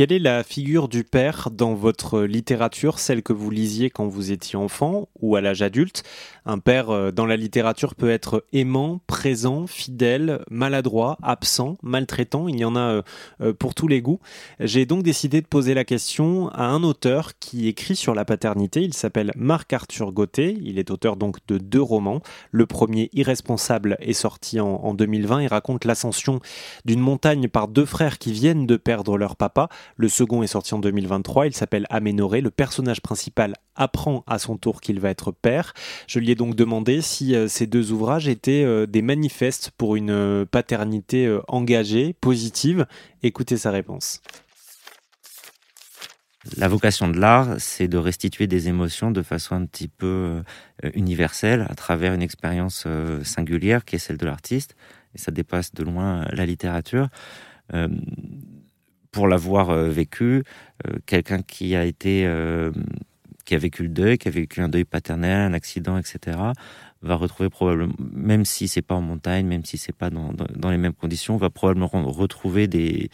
Quelle est la figure du père dans votre littérature, celle que vous lisiez quand vous étiez enfant ou à l'âge adulte? Un père euh, dans la littérature peut être aimant, présent, fidèle, maladroit, absent, maltraitant, il y en a euh, euh, pour tous les goûts. J'ai donc décidé de poser la question à un auteur qui écrit sur la paternité, il s'appelle Marc-Arthur Gauthier, il est auteur donc de deux romans. Le premier, Irresponsable, est sorti en, en 2020 et raconte l'ascension d'une montagne par deux frères qui viennent de perdre leur papa. Le second est sorti en 2023, il s'appelle Aménoré. Le personnage principal apprend à son tour qu'il va être père. Je lui ai donc demandé si euh, ces deux ouvrages étaient euh, des manifestes pour une euh, paternité engagée, positive. Écoutez sa réponse. La vocation de l'art, c'est de restituer des émotions de façon un petit peu universelle à travers une expérience singulière qui est celle de l'artiste. Et ça dépasse de loin la littérature pour l'avoir euh, vécu, euh, quelqu'un qui a été euh, qui a vécu le deuil, qui a vécu un deuil paternel, un accident, etc., va retrouver probablement, même si c'est pas en montagne, même si c'est pas dans, dans, les mêmes conditions, va probablement retrouver des,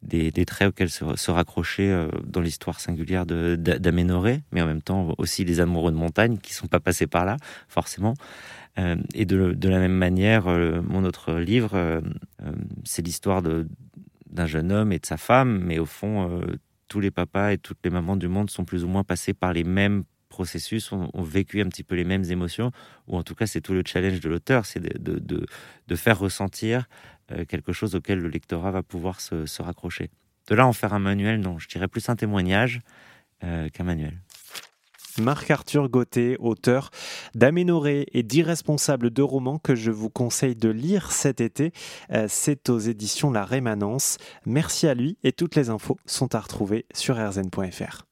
des, des traits auxquels se, raccrocher dans l'histoire singulière d'Aménoré, mais en même temps aussi les amoureux de montagne qui sont pas passés par là, forcément. Et de, de, la même manière, mon autre livre, c'est l'histoire de, d'un jeune homme et de sa femme, mais au fond, euh, tous les papas et toutes les mamans du monde sont plus ou moins passés par les mêmes processus, ont, vécu un petit peu les mêmes émotions, ou en tout cas c'est tout le challenge de l'auteur, c'est de, de, de, faire ressentir euh, quelque chose auquel le lectorat va pouvoir se, se, raccrocher. De là en faire un manuel, non, je dirais plus un témoignage euh, qu'un manuel. Marc-Arthur Gauthier, auteur d'Aménoré et d'Irresponsable de romans que je vous conseille de lire cet été. Euh, c'est aux éditions La Rémanence. Merci à lui et toutes les infos sont à retrouver sur rzn.fr.